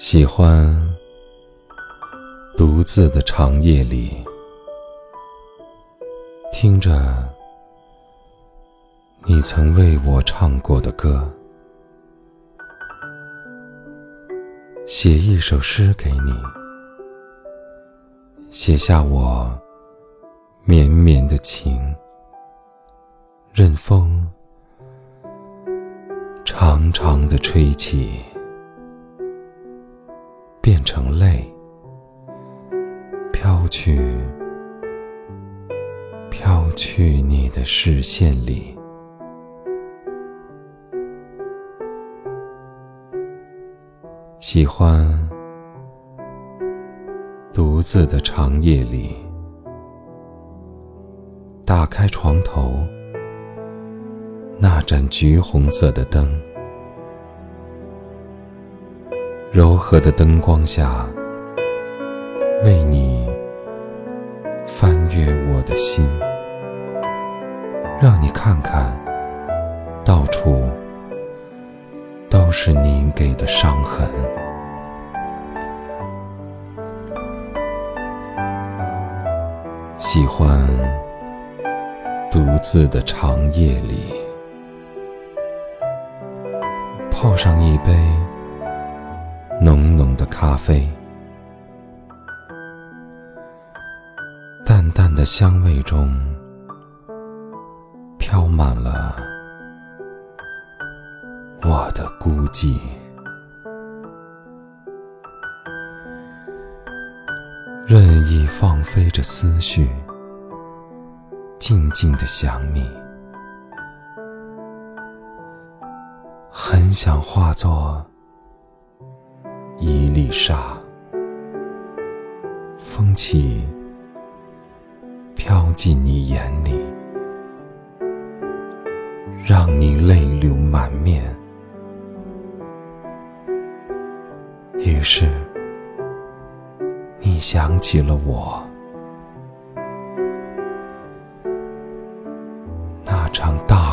喜欢独自的长夜里，听着你曾为我唱过的歌，写一首诗给你，写下我绵绵的情，任风长长的吹起。变成泪，飘去，飘去你的视线里。喜欢独自的长夜里，打开床头那盏橘红色的灯。柔和的灯光下，为你翻阅我的心，让你看看，到处都是你给的伤痕。喜欢独自的长夜里，泡上一杯。浓浓的咖啡，淡淡的香味中，飘满了我的孤寂。任意放飞着思绪，静静的想你，很想化作。一粒沙，风起，飘进你眼里，让你泪流满面。于是，你想起了我，那场大。